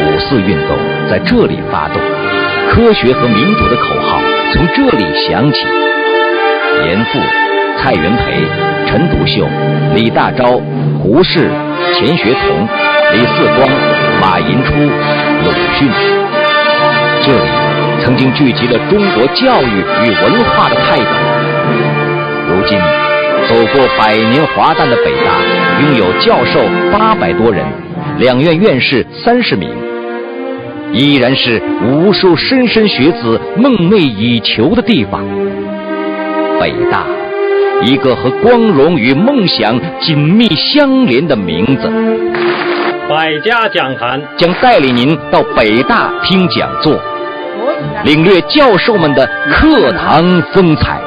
五四运动在这里发动，科学和民主的口号从这里响起。严复、蔡元培、陈独秀、李大钊、胡适、钱学同、李四光、马寅初、鲁迅，这里曾经聚集了中国教育与文化的泰斗。如今，走过百年华诞的北大，拥有教授八百多人，两院院士三十名，依然是无数莘莘学子梦寐以求的地方。北大，一个和光荣与梦想紧密相连的名字。百家讲坛将带领您到北大听讲座，领略教授们的课堂风采。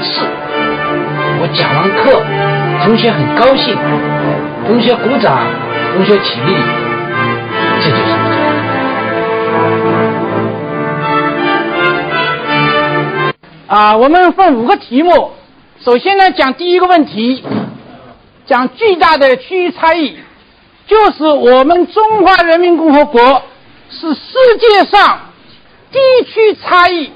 次，我讲完课同学很高兴，同学鼓掌，同学起立，这就是啊，我们分五个题目，首先呢讲第一个问题，讲巨大的区域差异，就是我们中华人民共和国是世界上地区差异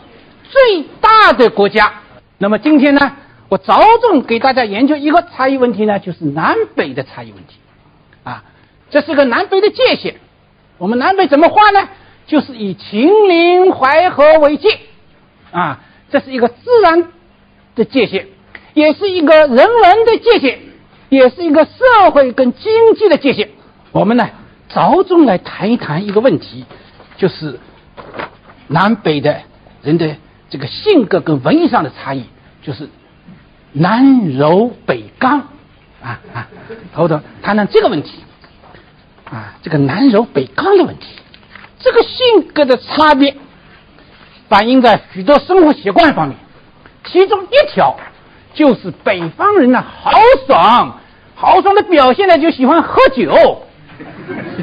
最大的国家。那么今天呢？我着重给大家研究一个差异问题呢，就是南北的差异问题，啊，这是个南北的界限。我们南北怎么画呢？就是以秦岭淮河为界，啊，这是一个自然的界限，也是一个人文的界限，也是一个社会跟经济的界限。我们呢，着重来谈一谈一个问题，就是南北的人的这个性格跟文艺上的差异，就是。南柔北刚，啊啊，头头谈谈这个问题，啊，这个南柔北刚的问题，这个性格的差别，反映在许多生活习惯方面，其中一条就是北方人呢豪爽，豪爽的表现呢就喜欢喝酒，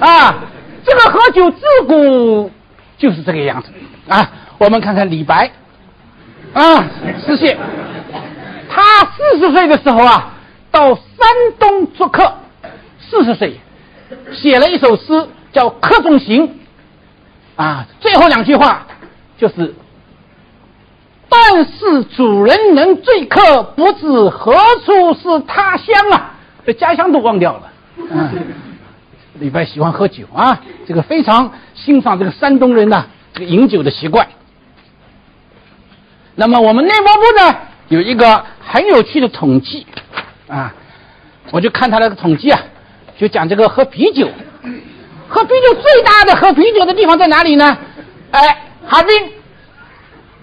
啊，这个喝酒自古就是这个样子，啊，我们看看李白，啊，诗谢。他四十岁的时候啊，到山东做客。四十岁，写了一首诗叫《客中行》，啊，最后两句话就是：“但是主人能醉客，不知何处是他乡啊！”这家乡都忘掉了。嗯，李白喜欢喝酒啊，这个非常欣赏这个山东人呐，这个饮酒的习惯。那么我们内蒙部呢？有一个很有趣的统计，啊，我就看他那个统计啊，就讲这个喝啤酒，喝啤酒最大的喝啤酒的地方在哪里呢？哎，哈尔滨，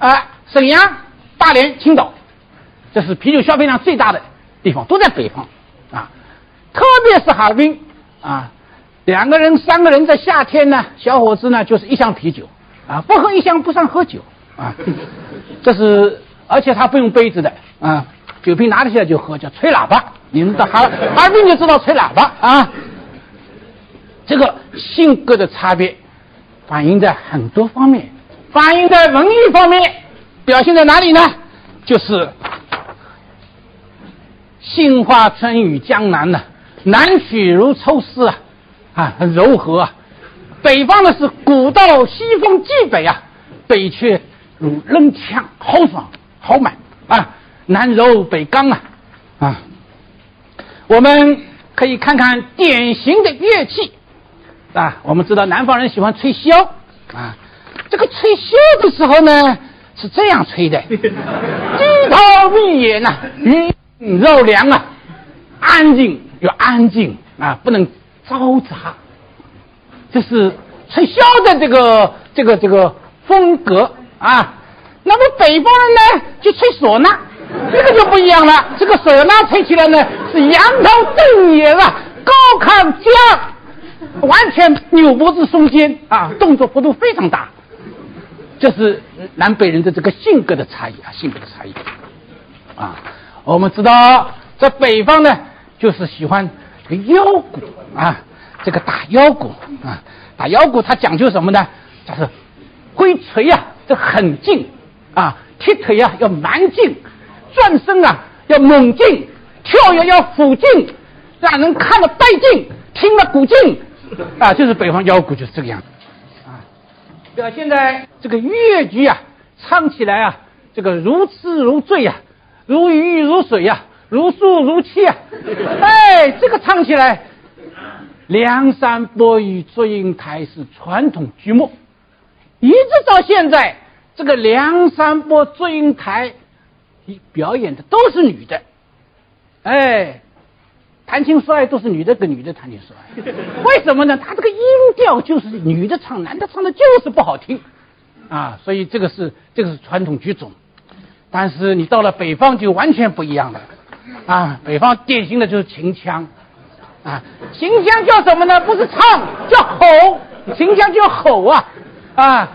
哎，沈阳、大连、青岛，这是啤酒消费量最大的地方，都在北方，啊，特别是哈尔滨，啊，两个人、三个人在夏天呢，小伙子呢就是一箱啤酒，啊，不喝一箱不算喝酒，啊，这是。而且他不用杯子的啊，酒瓶拿起来就喝，叫吹喇叭。你们到哈哈尔滨就知道吹喇叭啊。这个性格的差别反映在很多方面，反映在文艺方面，表现在哪里呢？就是杏花春雨江南呢，南曲如抽丝啊，啊，很柔和啊。北方的是古道西风蓟北啊，北却如扔枪豪爽。豪迈啊，南柔北刚啊，啊，我们可以看看典型的乐器啊。我们知道南方人喜欢吹箫啊，这个吹箫的时候呢，是这样吹的：低头闭眼呐，鱼肉凉啊，安静要安静啊，不能嘈杂。这是吹箫的这个这个这个风格啊。那么北方人呢，就吹唢呐，这个就不一样了。这个唢呐吹起来呢，是扬头瞪眼啊，高亢将，完全扭脖子松肩啊，动作幅度非常大。这是南北人的这个性格的差异啊，性格的差异啊。我们知道，在北方呢，就是喜欢这个腰鼓啊，这个打腰鼓啊，打腰鼓它讲究什么呢？就是挥锤呀，这很劲。啊，踢腿啊要蛮劲，转身啊要猛劲，跳跃要虎劲，让人看了带劲，听了鼓劲，啊，就是北方腰鼓就是这个样子，啊，表现在这个越剧啊，唱起来啊，这个如痴如醉啊，如鱼如水呀，如诉如泣啊，哎，这个唱起来，梁山伯与祝英台是传统剧目，一直到现在。这个梁山伯祝英台，表演的都是女的，哎，谈情说爱都是女的跟女的谈情说爱，为什么呢？他这个音调就是女的唱，男的唱的就是不好听，啊，所以这个是这个是传统剧种，但是你到了北方就完全不一样了，啊，北方典型的就是秦腔，啊，秦腔叫什么呢？不是唱，叫吼，秦腔叫吼啊，啊。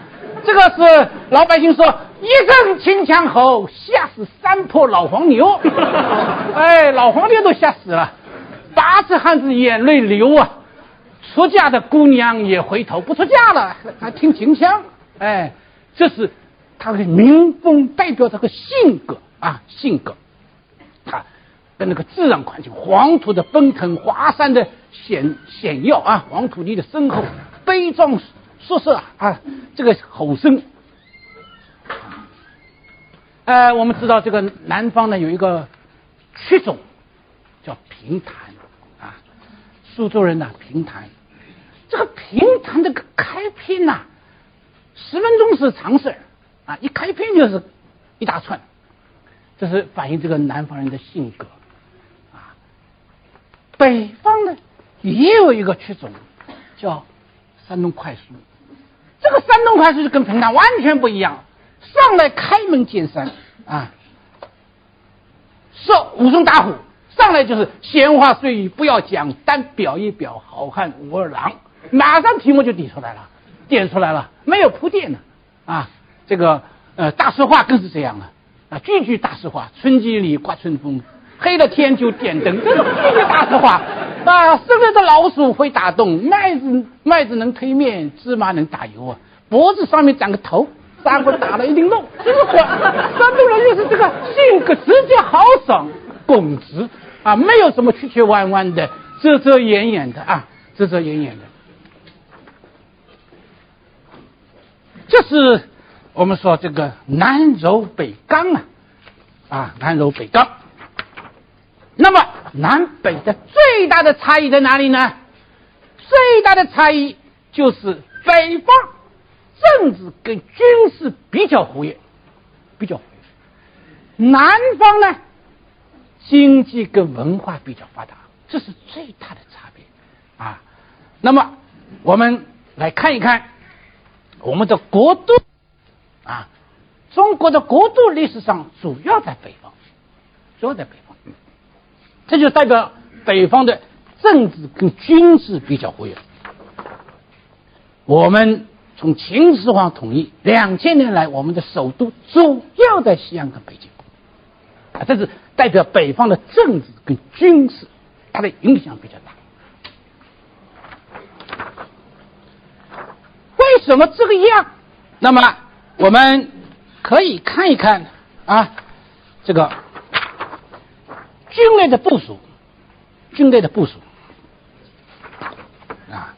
这个是老百姓说一声秦腔吼，吓死山坡老黄牛。哎，老黄牛都吓死了，八字汉子眼泪流啊！出嫁的姑娘也回头不出嫁了，还听秦腔。哎，这是他的民风，代表他的性格啊，性格。他跟那个自然环境，黄土的奔腾，华山的险险要啊，黄土地的深厚，悲壮。说是啊，这个吼声，呃，我们知道这个南方呢有一个曲种叫评弹啊，苏州人呢评弹，这个评弹这个开篇呐，十分钟是常事啊，一开篇就是一大串，这是反映这个南方人的性格啊。北方呢也有一个曲种叫山东快书。这个山东快书就跟平常完全不一样，上来开门见山啊，说武松打虎，上来就是闲话碎语不要讲，单表一表好汉武二郎，马上题目就递出来了，点出来了，没有铺垫的啊，这个呃大实话更是这样了啊，句句大实话，春季里刮春风，黑了天就点灯，这是句大实话。啊，生了的老鼠会打洞，麦子麦子能推面，芝麻能打油啊！脖子上面长个头，三个打了一定洞。这个山东人就是这个性格直接豪爽、耿直啊，没有什么曲曲弯弯的、遮遮掩掩的啊，遮遮掩掩的。这是我们说这个南柔北刚啊，啊，南柔北刚。那么南北的最大的差异在哪里呢？最大的差异就是北方政治跟军事比较活跃，比较活跃；南方呢，经济跟文化比较发达，这是最大的差别啊。那么我们来看一看我们的国度啊，中国的国度历史上主要在北方，主要在北方。这就代表北方的政治跟军事比较活跃。我们从秦始皇统一两千年来，我们的首都主要在西安跟北京，啊，这是代表北方的政治跟军事，它的影响比较大。为什么这个样？那么我们可以看一看啊，这个。军队的部署，军队的部署啊，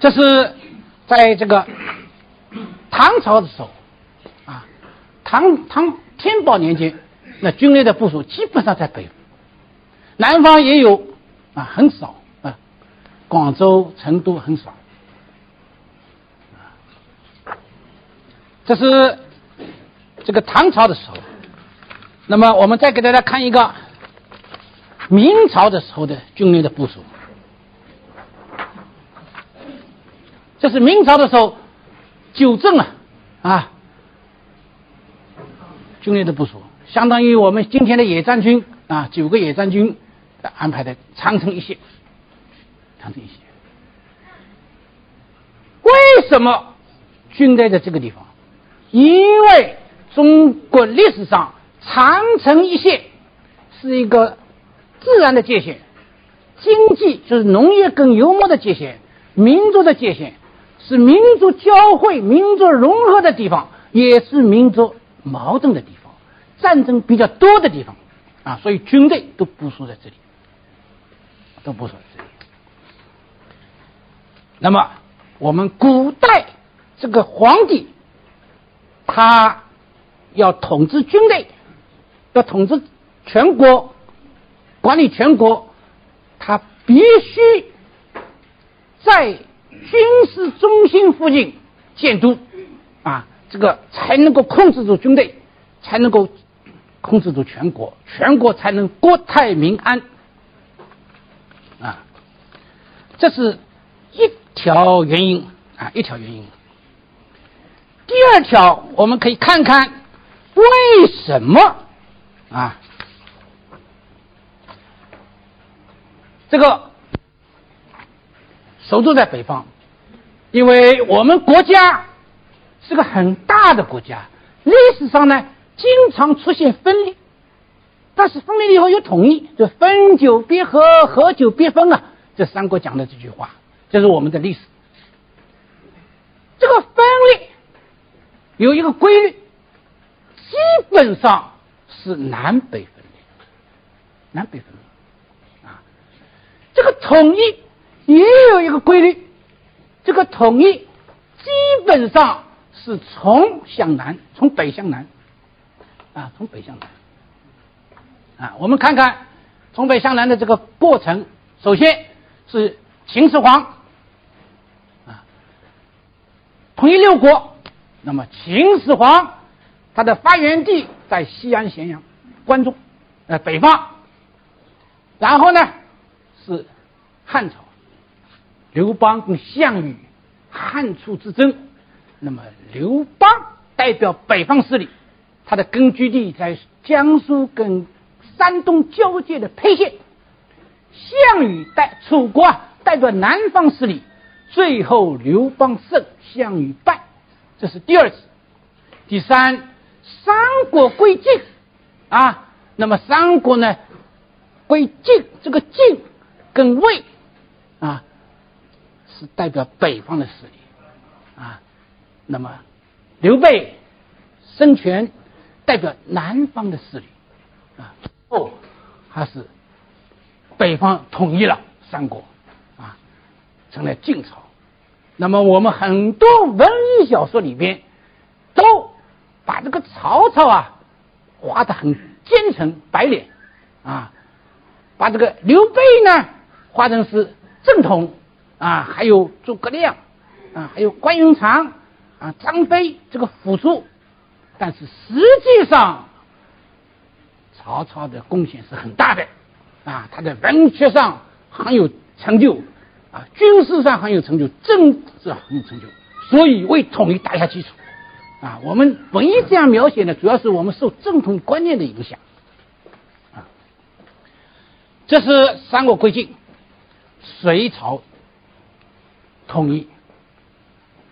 这是在这个唐朝的时候啊，唐唐天宝年间，那军队的部署基本上在北，南方也有啊，很少啊，广州、成都很少。这是这个唐朝的时候，那么我们再给大家看一个明朝的时候的军队的部署。这是明朝的时候九镇啊啊军队的部署，相当于我们今天的野战军啊九个野战军安排的长城一线，长城一线。为什么军队在这个地方？因为中国历史上长城一线是一个自然的界限，经济就是农业跟游牧的界限，民族的界限。是民族交汇、民族融合的地方，也是民族矛盾的地方，战争比较多的地方啊，所以军队都部署在这里，都部署在这里。那么，我们古代这个皇帝，他要统治军队，要统治全国，管理全国，他必须在。军事中心附近建都，啊，这个才能够控制住军队，才能够控制住全国，全国才能国泰民安，啊，这是一条原因啊，一条原因。第二条，我们可以看看为什么啊，这个首都在北方。因为我们国家是个很大的国家，历史上呢经常出现分裂，但是分裂以后又统一，就分久必合，合久必分啊。这三国讲的这句话，这是我们的历史。这个分裂有一个规律，基本上是南北分裂，南北分裂。这个统一也有一个规律。这个统一基本上是从向南，从北向南，啊，从北向南，啊，我们看看从北向南的这个过程。首先是秦始皇，啊，统一六国。那么秦始皇他的发源地在西安咸阳、关中，呃，北方。然后呢是汉朝。刘邦跟项羽汉初之争，那么刘邦代表北方势力，他的根据地在江苏跟山东交界的沛县。项羽代楚国啊，代表南方势力，最后刘邦胜，项羽败，这是第二次。第三，三国归晋啊，那么三国呢归晋，这个晋跟魏啊。是代表北方的势力啊，那么刘备孙权代表南方的势力啊，哦，还是北方统一了三国啊，成了晋朝。那么我们很多文艺小说里边都把这个曹操啊画的很奸臣白脸啊，把这个刘备呢化成是正统。啊，还有诸葛亮，啊，还有关云长，啊，张飞这个辅助，但是实际上，曹操的贡献是很大的，啊，他在文学上很有成就，啊，军事上很有成就，政治很有成就，所以为统一打下基础，啊，我们文艺这样描写呢，主要是我们受正统观念的影响，啊，这是三国归晋，隋朝。统一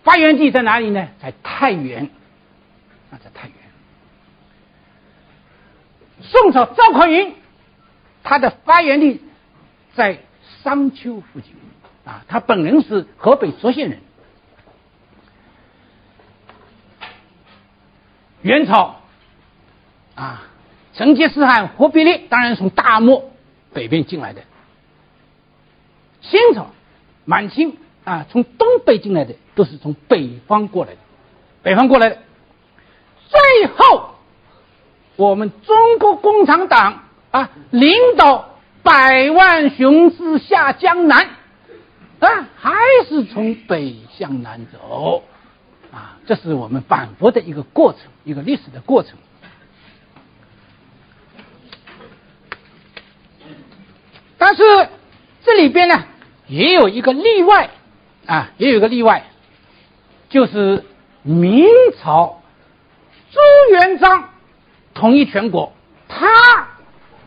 发源地在哪里呢？在太原啊，在太原。宋朝赵匡胤，他的发源地在商丘附近啊，他本人是河北涿县人。元朝啊，成吉思汗、忽必烈当然从大漠北边进来的。清朝、满清。啊，从东北进来的都是从北方过来的，北方过来的。最后，我们中国共产党啊，领导百万雄师下江南，啊，还是从北向南走，啊，这是我们反复的一个过程，一个历史的过程。但是这里边呢，也有一个例外啊，也有一个例外，就是明朝朱元璋统一全国，他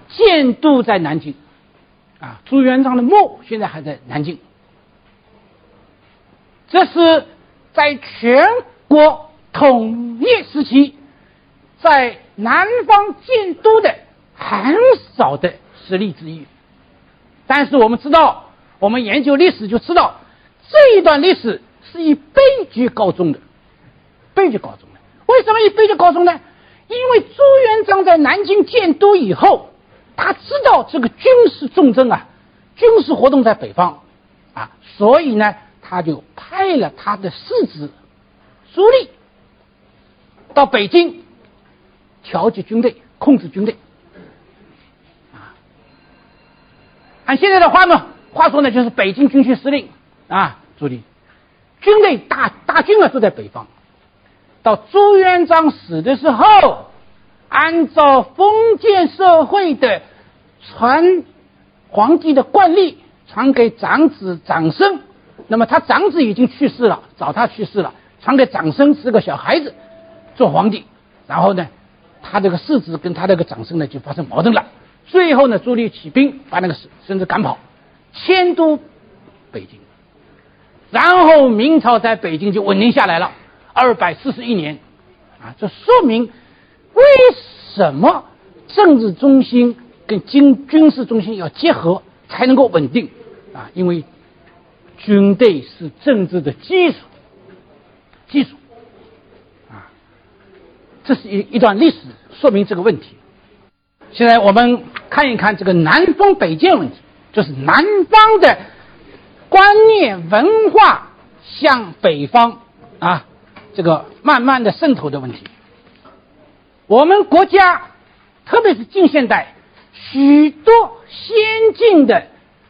建都在南京啊，朱元璋的墓现在还在南京。这是在全国统一时期，在南方建都的很少的实例之一。但是我们知道，我们研究历史就知道，这一段历史是以悲剧告终的。悲剧告终的，为什么以悲剧告终呢？因为朱元璋在南京建都以后，他知道这个军事重镇啊，军事活动在北方啊，所以呢。他就派了他的世子朱棣到北京调节军队、控制军队。啊，按现在的话呢，话说呢，就是北京军区司令啊，朱棣，军队大大军啊都在北方。到朱元璋死的时候，按照封建社会的传皇帝的惯例，传给长子长孙。那么他长子已经去世了，早他去世了，传给长孙是个小孩子做皇帝，然后呢，他这个世子跟他这个长孙呢就发生矛盾了，最后呢，朱棣起兵把那个孙子赶跑，迁都北京，然后明朝在北京就稳定下来了，二百四十一年，啊，这说明为什么政治中心跟军军事中心要结合才能够稳定啊，因为。军队是政治的基础，基础啊，这是一一段历史，说明这个问题。现在我们看一看这个南方北渐问题，就是南方的观念文化向北方啊，这个慢慢的渗透的问题。我们国家，特别是近现代，许多先进的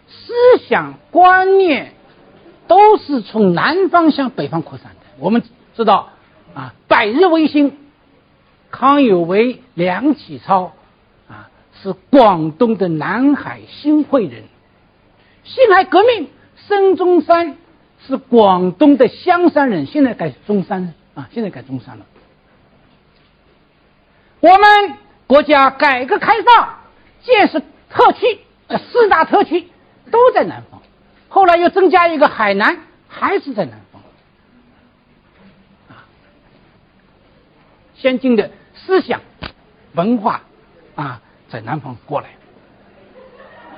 思想观念。都是从南方向北方扩散的。我们知道啊，百日维新，康有为、梁启超，是广东的南海新会人；辛亥革命，孙中山是广东的香山人，现在改中山啊，现在改中山了。我们国家改革开放建设特区，四大特区都在南方。后来又增加一个海南，还是在南方，啊，先进的思想文化啊，在南方过来，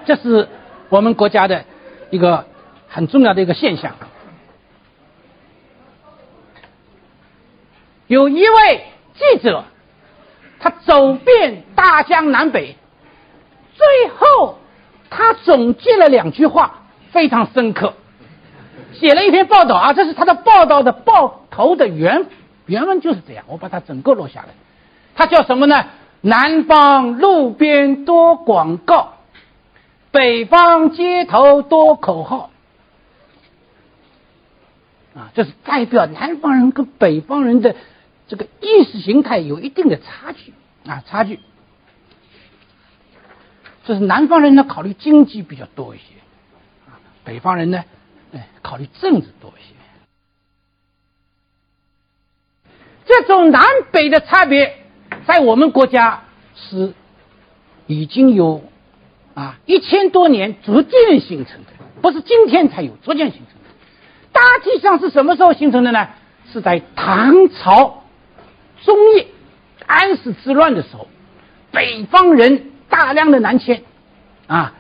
这是我们国家的一个很重要的一个现象。有一位记者，他走遍大江南北，最后他总结了两句话。非常深刻，写了一篇报道啊，这是他的报道的报头的原原文就是这样，我把它整个录下来。他叫什么呢？南方路边多广告，北方街头多口号。啊，这是代表南方人跟北方人的这个意识形态有一定的差距啊，差距。这是南方人呢，考虑经济比较多一些。啊北方人呢，哎，考虑政治多一些。这种南北的差别，在我们国家是已经有啊一千多年逐渐形成的，不是今天才有，逐渐形成的。大体上是什么时候形成的呢？是在唐朝中叶安史之乱的时候，北方人大量的南迁啊。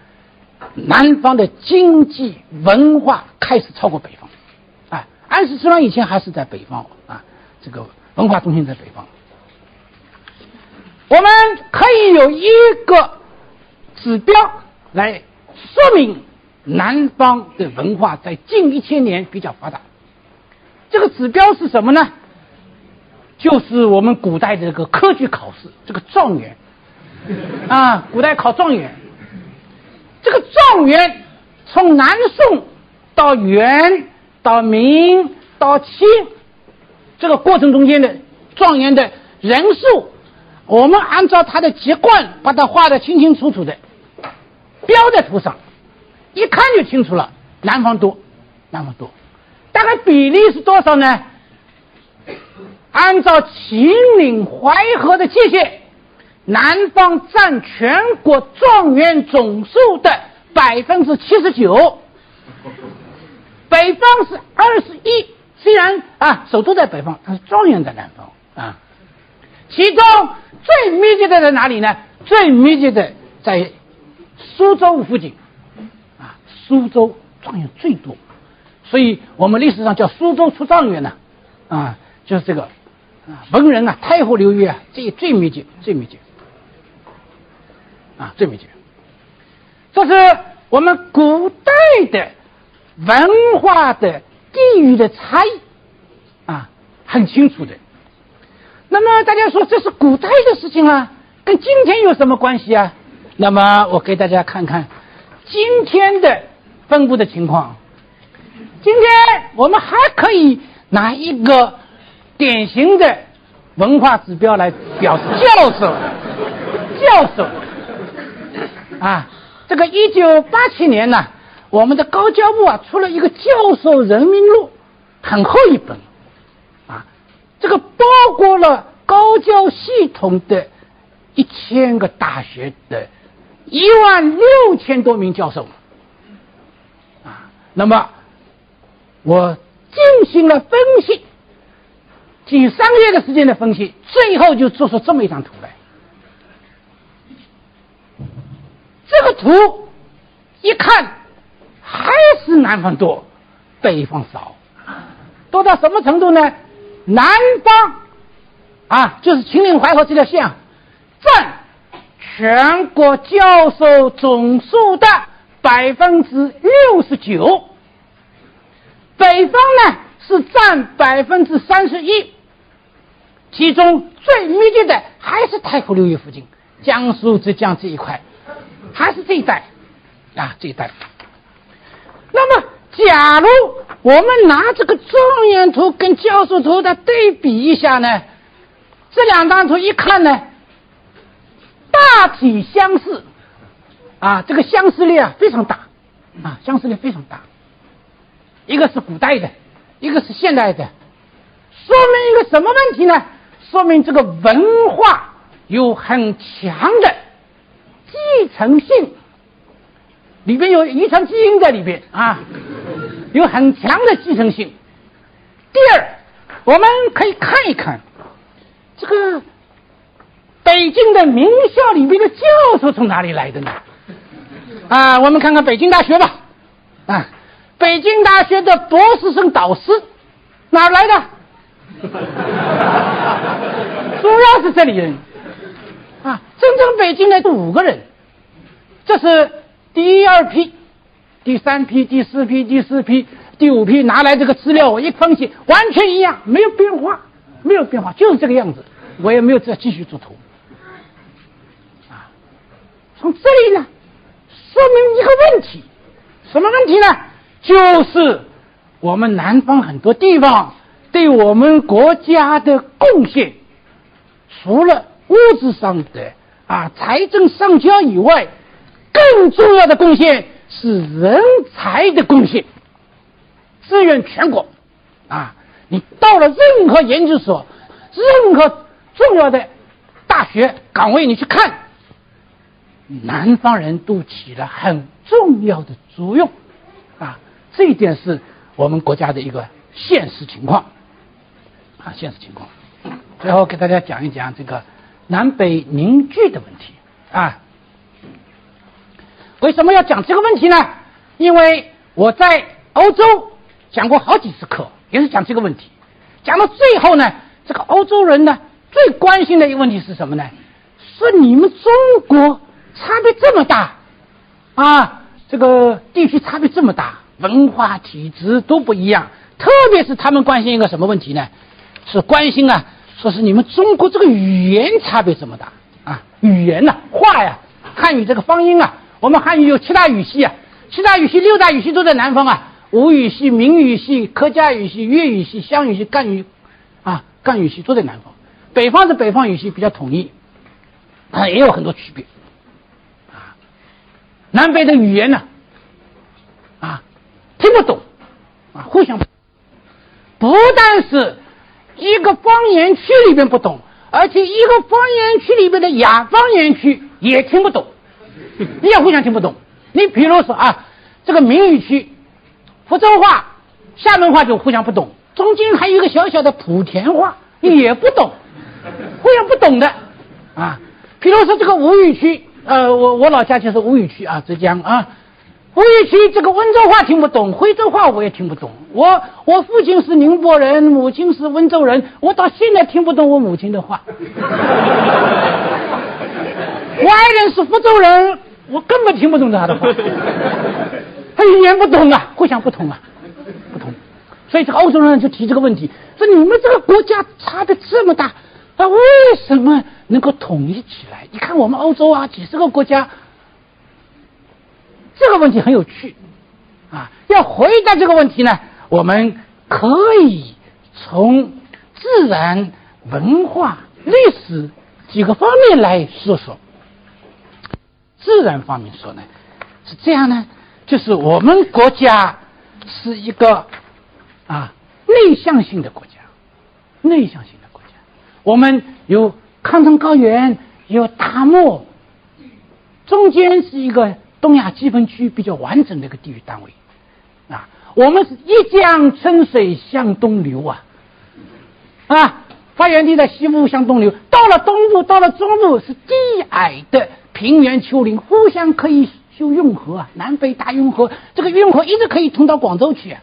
南方的经济文化开始超过北方，啊，安史之乱以前还是在北方啊，这个文化中心在北方。我们可以有一个指标来说明南方的文化在近一千年比较发达。这个指标是什么呢？就是我们古代的这个科举考试，这个状元啊，古代考状元。这个状元从南宋到元到明到清，这个过程中间的状元的人数，我们按照他的籍贯把它画的清清楚楚的，标在图上，一看就清楚了。南方多，南方多，大概比例是多少呢？按照秦岭淮河的界限，南方占全国状元总数的百分之七十九，北方是二十一。虽然啊，首都在北方，但是状元在南方啊。其中最密集的在哪里呢？最密集的在苏州附近啊，苏州状元最多，所以我们历史上叫苏州出状元呢啊，就是这个啊，文人啊，太湖流域啊，这最密集，最密集啊，最密集。这是我们古代的文化的。地域的差异啊，很清楚的。那么大家说这是古代的事情啊，跟今天有什么关系啊？那么我给大家看看今天的分布的情况。今天我们还可以拿一个典型的文化指标来表示教授，教授啊，这个一九八七年呢。我们的高教部啊出了一个教授人民录，很厚一本，这个包括了高教系统的一千个大学的一万六千多名教授，啊，那么我进行了分析，近三个月的时间的分析，最后就做出这么一张图来，这个图一看。还是南方多，北方少，多到什么程度呢？南方啊，就是秦岭淮河这条线，占全国教授总数的百分之六十九。北方呢是占百分之三十一，其中最密集的还是太湖流域附近，江苏、浙江这一块，还是这一带啊，这一带。那么，假如我们拿这个状元图跟教授图的对比一下呢？这两张图一看呢，大体相似，啊，这个相似率啊非常大，啊，相似率非常大。一个是古代的，一个是现代的，说明一个什么问题呢？说明这个文化有很强的继承性。里边有遗传基因在里边啊，有很强的继承性。第二，我们可以看一看这个北京的名校里面的教授从哪里来的呢？啊，我们看看北京大学吧。啊，北京大学的博士生导师哪来的？主要是这里人。啊，真正北京的是五个人，这是。第二批、第三批、第四批、第四批、第五批拿来这个资料，我一分析，完全一样，没有变化，没有变化，就是这个样子。我也没有再继续做图。啊，从这里呢，说明一个问题，什么问题呢？就是我们南方很多地方对我们国家的贡献，除了物质上的啊财政上交以外。更重要的贡献是人才的贡献，支援全国啊！你到了任何研究所、任何重要的大学岗位，你去看，南方人都起了很重要的作用啊！这一点是我们国家的一个现实情况啊，现实情况。最后给大家讲一讲这个南北凝聚的问题啊。为什么要讲这个问题呢？因为我在欧洲讲过好几次课，也是讲这个问题。讲到最后呢，这个欧洲人呢最关心的一个问题是什么呢？是你们中国差别这么大啊，这个地区差别这么大，文化体质都不一样。特别是他们关心一个什么问题呢？是关心啊，说是你们中国这个语言差别这么大啊，语言呐，话呀，汉语这个方音啊。我们汉语有七大语系啊，七大语系、六大语系都在南方啊。吴语系、闽语系、客家语系、粤语系、湘语系、赣语啊，赣语系都在南方，北方是北方语系比较统一，啊，也有很多区别，啊，南北的语言呢，啊，听不懂，啊，互相不但是一个方言区里边不懂，而且一个方言区里边的亚方言区也听不懂，你也互相听不懂。你比如说啊，这个闽语区，福州话、厦门话就互相不懂，中间还有一个小小的莆田话也不懂，互相不懂的啊。比如说这个吴语区，呃，我我老家就是吴语区啊，浙江啊。吴语区这个温州话听不懂，徽州话我也听不懂。我我父亲是宁波人，母亲是温州人，我到现在听不懂我母亲的话。外人是福州人，我根本听不懂他的话。他语言不通啊，互相不通啊，不通。所以这欧洲人就提这个问题：说你们这个国家差的这么大，那为什么能够统一起来？你看我们欧洲啊，几十个国家。这个问题很有趣，啊，要回答这个问题呢，我们可以从自然、文化、历史几个方面来说说。自然方面说呢，是这样呢，就是我们国家是一个啊内向性的国家，内向性的国家，我们有抗争高原，有大漠，中间是一个。东亚季风区比较完整的一个地域单位，啊，我们是一江春水向东流啊，啊，发源地在西部向东流，到了东部，到了中部是低矮的平原丘陵，互相可以修运河啊，南北大运河，这个运河一直可以通到广州去，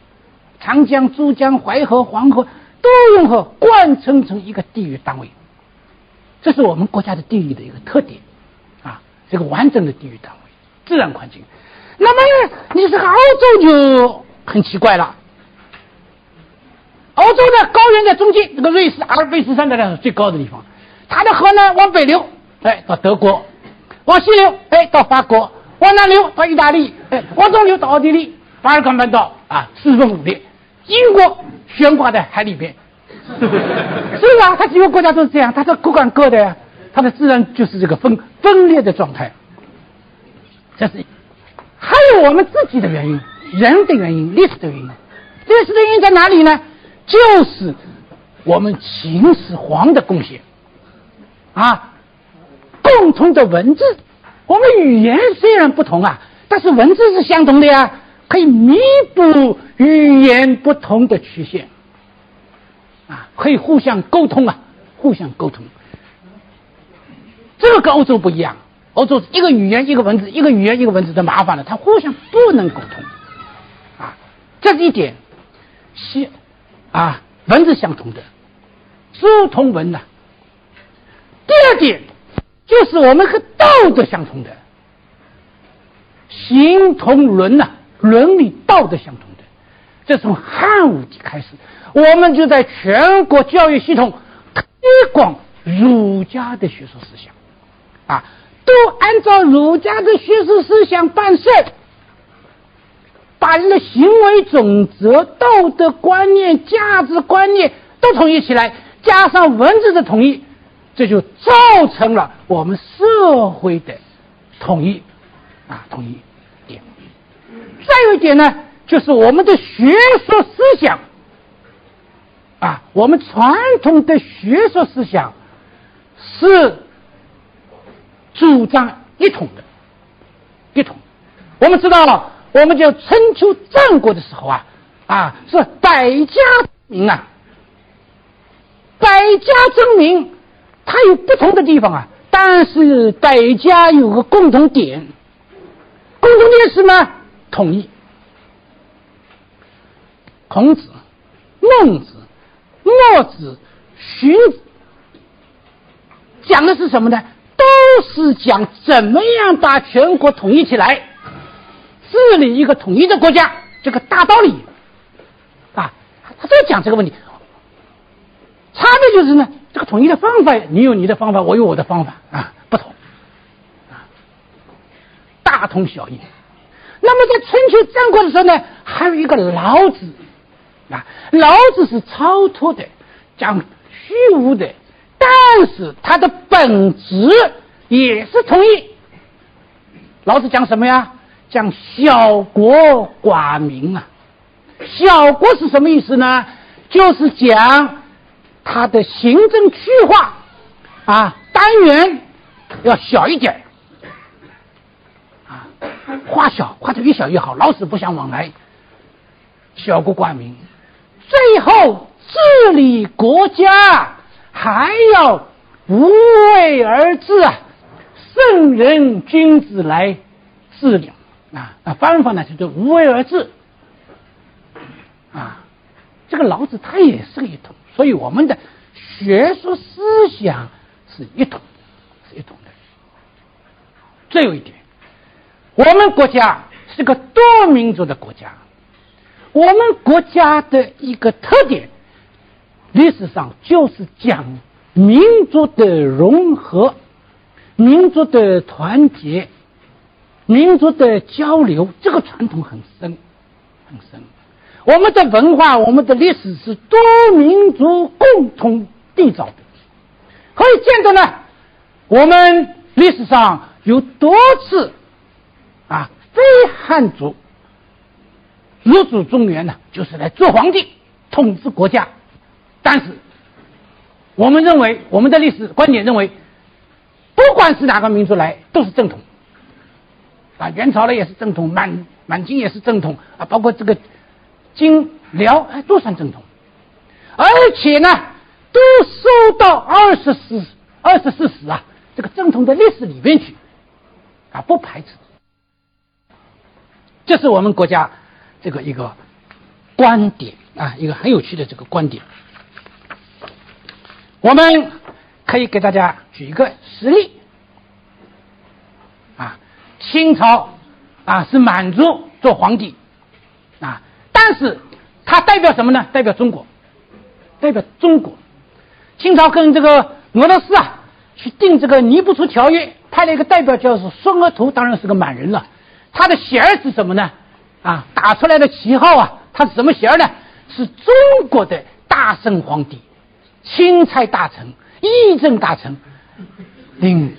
长江、珠江、淮河、黄河都运河贯穿成一个地域单位，这是我们国家的地域的一个特点啊，这个完整的地域单位。自然环境，那么你这个欧洲就很奇怪了。欧洲的高原在中间，这个瑞士阿尔卑斯山的呢是最高的地方，它的河呢往北流，哎到德国；往西流，哎到法国；往南流到意大利；哎往东流到奥地利，巴尔干半岛啊四分五裂，英国悬挂在海里边。是啊，它几个国家都是这样，它是各管各的呀，它的自然就是这个分分裂的状态。这是，还有我们自己的原因，人的原因，历史的原因。历史的原因在哪里呢？就是我们秦始皇的贡献啊，共同的文字。我们语言虽然不同啊，但是文字是相同的呀，可以弥补语言不同的曲线啊，可以互相沟通啊，互相沟通。这个跟欧洲不一样。欧洲一个语言一个文字，一个语言一个文字的麻烦了，它互相不能沟通，啊，这是一点，西啊文字相同的，书同文呐。第二点就是我们和道德相同的，形同伦呐，伦理道德相同的。这从汉武帝开始，我们就在全国教育系统推广儒家的学术思想，啊。都按照儒家的学术思想办事，把人的行为准则、道德观念、价值观念都统一起来，加上文字的统一，这就造成了我们社会的统一啊，统一点。再有一点呢，就是我们的学术思想啊，我们传统的学术思想是。主张一统的，一统。我们知道了，我们就春秋战国的时候啊，啊是百家争鸣啊，百家争鸣，它有不同的地方啊，但是百家有个共同点，共同点是什么？统一。孔子、孟子、墨子、荀子讲的是什么呢？都是讲怎么样把全国统一起来，治理一个统一的国家，这个大道理啊，他在讲这个问题。差别就是呢，这个统一的方法，你有你的方法，我有我的方法啊，不同啊，大同小异。那么在春秋战国的时候呢，还有一个老子啊，老子是超脱的，讲虚无的，但是他的本质也是同一。老子讲什么呀？讲小国寡民啊。小国是什么意思呢？就是讲它的行政区划啊，单元要小一点啊，画小，画的越小越好。老死不相往来，小国寡民，最后治理国家还要无为而治啊，圣人君子来治理啊。那方法呢，叫做无为而治。啊，这个老子他也是个一统，所以我们的学术思想是一统，是一统的。再有一点，我们国家是个多民族的国家，我们国家的一个特点，历史上就是讲民族的融合、民族的团结、民族的交流，这个传统很深，很深。我们的文化，我们的历史是多民族共同缔造的，可以见到呢。我们历史上有多次啊，非汉族入主中原呢，就是来做皇帝、统治国家。但是，我们认为，我们的历史观点认为，不管是哪个民族来，都是正统。啊，元朝呢也是正统，满满清也是正统啊，包括这个。金辽哎都算正统，而且呢都收到二十四二十四史啊这个正统的历史里面去啊不排斥，这是我们国家这个一个观点啊一个很有趣的这个观点，我们可以给大家举一个实例。啊清朝啊是满族做皇帝啊。但是，它代表什么呢？代表中国，代表中国。清朝跟这个俄罗斯啊，去定这个尼布楚条约，派了一个代表，叫是孙额图，当然是个满人了。他的衔儿是什么呢？啊，打出来的旗号啊，他是什么衔儿呢？是中国的大圣皇帝，钦差大臣、议政大臣、领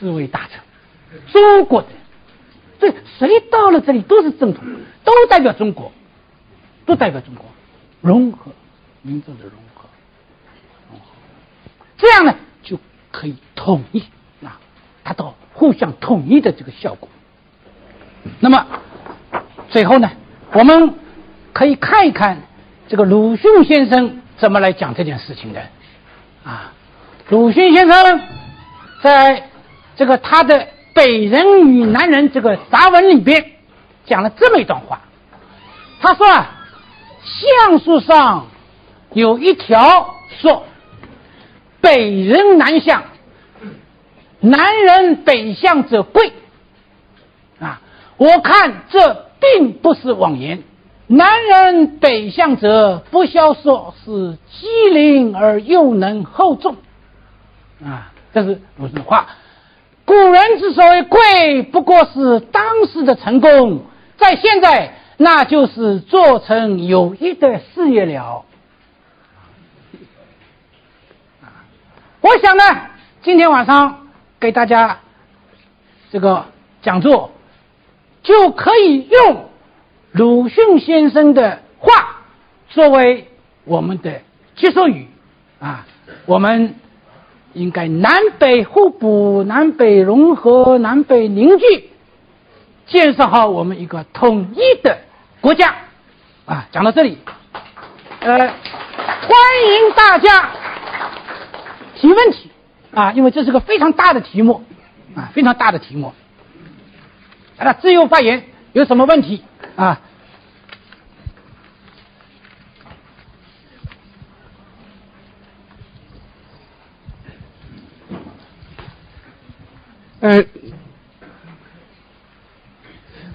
侍卫大臣，中国的。这谁到了这里都是正统，都代表中国。都代表中国融合民族的融合，这样呢就可以统一啊，达到互相统一的这个效果。那么最后呢，我们可以看一看这个鲁迅先生怎么来讲这件事情的啊。鲁迅先生在这个他的《北人与南人》这个杂文里边讲了这么一段话，他说啊。相书上有一条说：“北人南向，南人北向者贵。”啊，我看这并不是妄言。南人北向者，不消说是机灵而又能厚重。啊，这是鲁迅的话。古人之所以贵，不过是当时的成功，在现在。那就是做成有益的事业了。我想呢，今天晚上给大家这个讲座，就可以用鲁迅先生的话作为我们的结束语啊。我们应该南北互补、南北融合、南北凝聚，建设好我们一个统一的。国家，啊，讲到这里，呃，欢迎大家提问题，啊，因为这是个非常大的题目，啊，非常大的题目，啊，自由发言，有什么问题？啊？呃。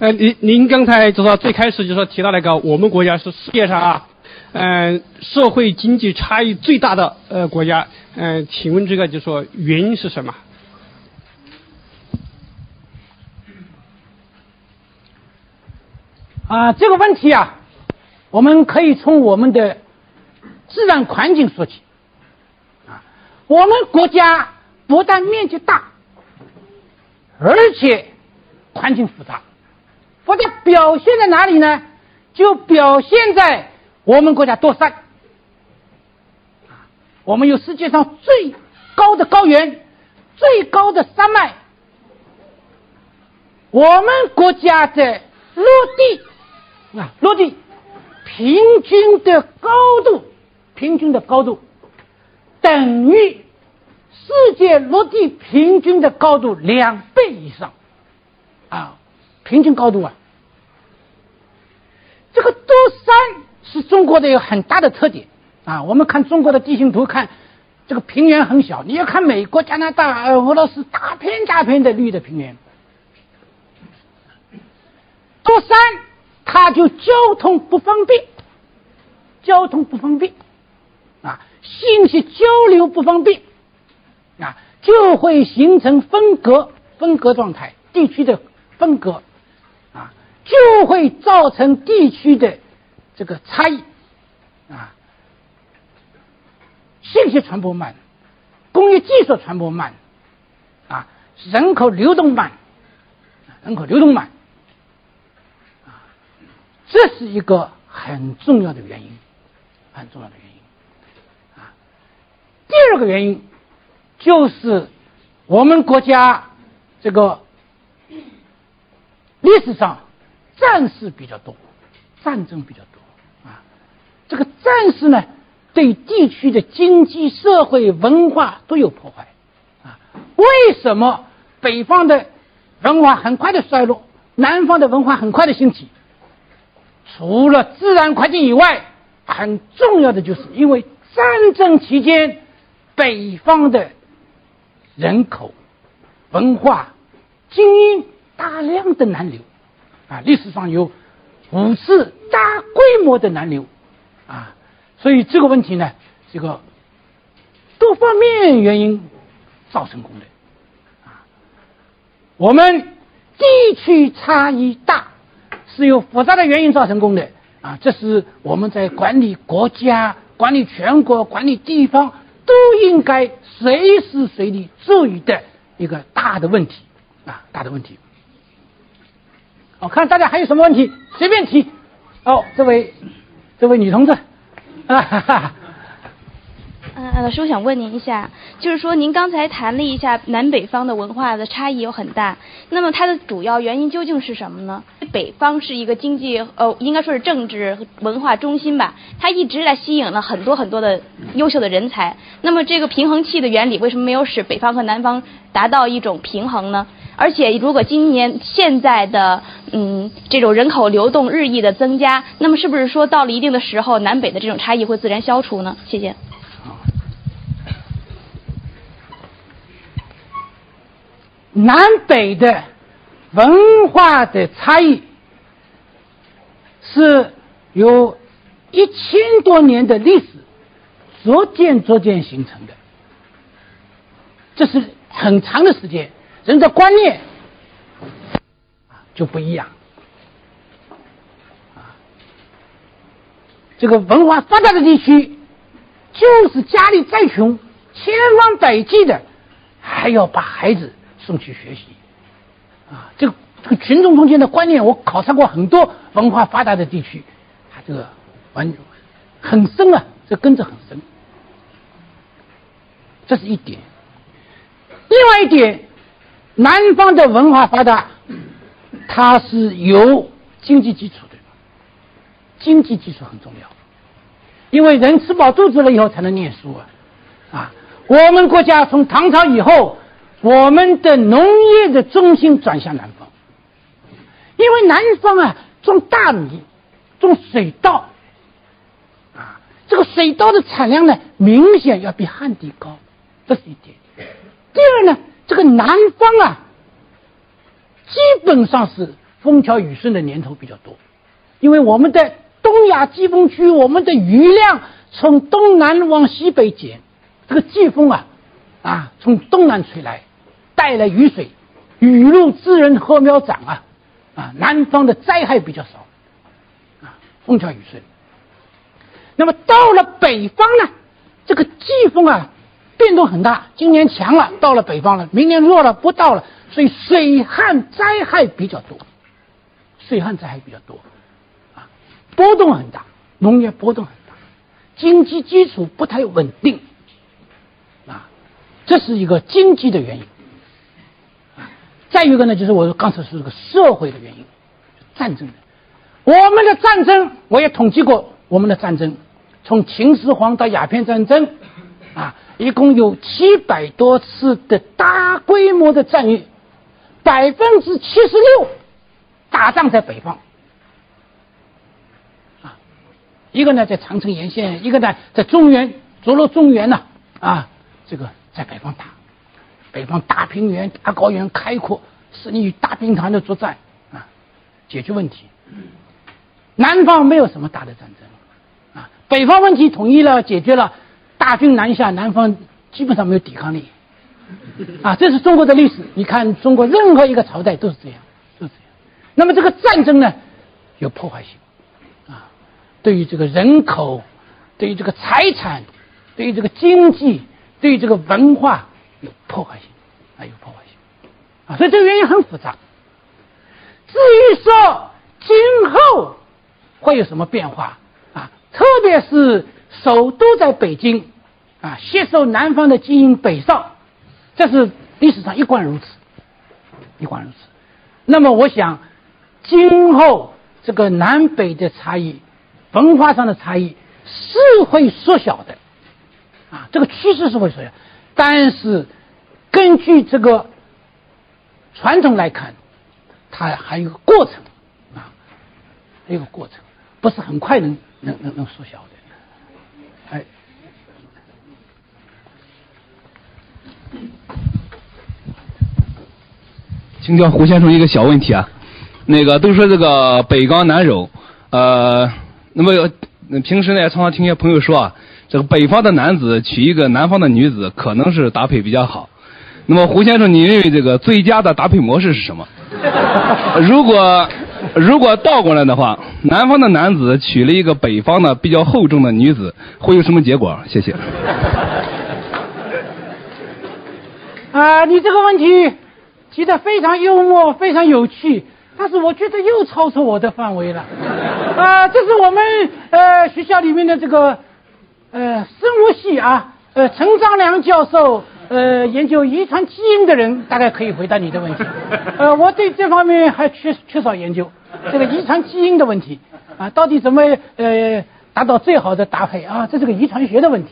呃，您您刚才就说最开始就说提到那个我们国家是世界上啊，嗯，社会经济差异最大的呃国家，嗯，请问这个就说原因是什么？啊，这个问题啊，我们可以从我们的自然环境说起。啊我们国家不但面积大，而且环境复杂。复杂表现在哪里呢？就表现在我们国家多山。我们有世界上最高的高原，最高的山脉。我们国家的陆地啊，陆地平均的高度，平均的高度等于世界陆地平均的高度两倍以上啊，平均高度啊。这个多山是中国的一个很大的特点。啊，我们看中国的地形图，看这个平原很小。你要看美国、加拿大、俄罗斯，大片大片的绿的平原。多山，它就交通不方便，交通不方便，啊，信息交流不方便，啊，就会形成分隔、分隔状态，地区的分隔，就会造成地区的这个差异，啊。信息传播慢，工业技术传播慢，啊，人口流动慢，人口流动慢，啊，这是一个很重要的原因，很重要的原因，啊，第二个原因就是我们国家这个历史上战事比较多，战争比较多，啊，这个战事呢。对地区的经济社会文化都有破坏，啊，为什么北方的文化很快的衰落，南方的文化很快的兴起？除了自然环境以外，很重要的就是因为战争期间，北方的人口、文化、精英大量的南流，啊，历史上有五次大规模的南流，啊。所以这个问题呢，这个多方面原因造成功的啊。我们地区差异大，是由复杂的原因造成功的啊。这是我们在管理国家、管理全国、管理地方都应该随时随地注意的一个大的问题啊，大的问题。我看大家还有什么问题，随便提。哦，这位，这位女同志。啊哈哈，嗯，老师，我想问您一下，就是说您刚才谈了一下南北方的文化的差异有很大，那么它的主要原因究竟是什么呢？北方是一个经济呃，应该说是政治文化中心吧，它一直在吸引了很多很多的优秀的人才。那么这个平衡器的原理为什么没有使北方和南方达到一种平衡呢？而且，如果今年现在的嗯这种人口流动日益的增加，那么是不是说到了一定的时候，南北的这种差异会自然消除呢？谢谢。南北的文化的差异是有一千多年的历史逐渐逐渐形成的，这是很长的时间。人的观念就不一样啊！这个文化发达的地区，就是家里再穷，千方百计的还要把孩子送去学习啊！这个这个群众中间的观念，我考察过很多文化发达的地区，它这个完很深啊，这根子很深。这是一点，另外一点。南方的文化发达，它是有经济基础的，经济基础很重要，因为人吃饱肚子了以后才能念书啊，啊，我们国家从唐朝以后，我们的农业的中心转向南方，因为南方啊种大米，种水稻，啊，这个水稻的产量呢明显要比汉地高，这是一点。第二呢。这个南方啊，基本上是风调雨顺的年头比较多，因为我们的东亚季风区，我们的雨量从东南往西北减，这个季风啊，啊从东南吹来，带来雨水，雨露滋润禾苗长啊，啊南方的灾害比较少，啊风调雨顺。那么到了北方呢，这个季风啊。变动很大，今年强了到了北方了，明年弱了不到了，所以水旱灾害比较多，水旱灾害比较多，啊，波动很大，农业波动很大，经济基础不太稳定，啊，这是一个经济的原因，再一个呢，就是我刚才说这个社会的原因，战争的，我们的战争我也统计过，我们的战争从秦始皇到鸦片战争。啊，一共有七百多次的大规模的战役，百分之七十六打仗在北方。啊，一个呢在长城沿线，一个呢在中原，着落中原呢，啊，这个在北方打，北方大平原、大高原开阔，是你与大兵团的作战啊，解决问题。南方没有什么大的战争，啊，北方问题统一了，解决了。大军南下，南方基本上没有抵抗力，啊，这是中国的历史。你看，中国任何一个朝代都是这样，都是这样。那么这个战争呢，有破坏性，啊，对于这个人口，对于这个财产，对于这个经济，对于这个文化有破坏性，啊，有破坏性，啊，所以这个原因很复杂。至于说今后会有什么变化啊，特别是首都在北京。啊，吸收南方的基因北上，这是历史上一贯如此，一贯如此。那么，我想今后这个南北的差异，文化上的差异是会缩小的，啊，这个趋势是会缩小。但是，根据这个传统来看，它还有个过程，啊，还有个过程，不是很快能能能能缩小的。请教胡先生一个小问题啊，那个都说这个北刚南柔，呃，那么平时呢常常听些朋友说啊，这个北方的男子娶一个南方的女子，可能是搭配比较好。那么胡先生，你认为这个最佳的搭配模式是什么？如果如果倒过来的话，南方的男子娶了一个北方的比较厚重的女子，会有什么结果？谢谢。啊，你这个问题。提的非常幽默，非常有趣，但是我觉得又超出我的范围了。啊，这是我们呃学校里面的这个呃生物系啊，呃陈章良教授呃研究遗传基因的人大概可以回答你的问题。呃，我对这方面还缺缺少研究，这个遗传基因的问题啊，到底怎么呃达到最好的搭配啊？这是个遗传学的问题。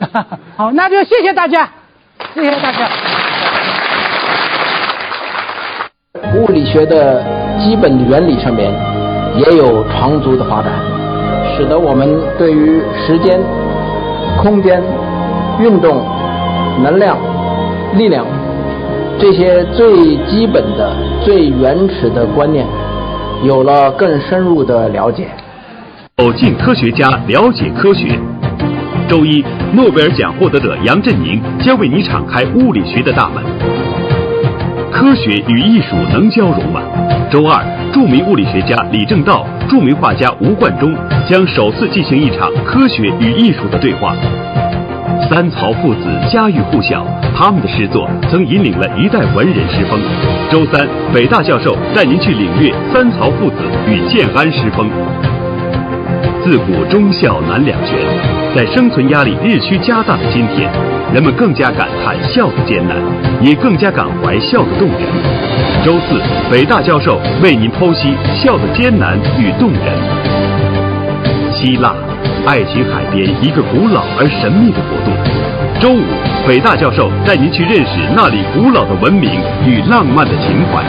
好，那就谢谢大家，谢谢大家。物理学的基本原理上面也有长足的发展，使得我们对于时间、空间、运动、能量、力量这些最基本的、最原始的观念有了更深入的了解。走进科学家，了解科学。周一，诺贝尔奖获得者杨振宁将为你敞开物理学的大门。科学与艺术能交融吗？周二，著名物理学家李政道、著名画家吴冠中将首次进行一场科学与艺术的对话。三曹父子家喻户晓，他们的诗作曾引领了一代文人诗风。周三，北大教授带您去领略三曹父子与建安诗风。自古忠孝难两全，在生存压力日趋加大的今天。人们更加感叹笑的艰难，也更加感怀笑的动人。周四，北大教授为您剖析笑的艰难与动人。希腊，爱琴海边一个古老而神秘的国度。周五，北大教授带您去认识那里古老的文明与浪漫的情怀。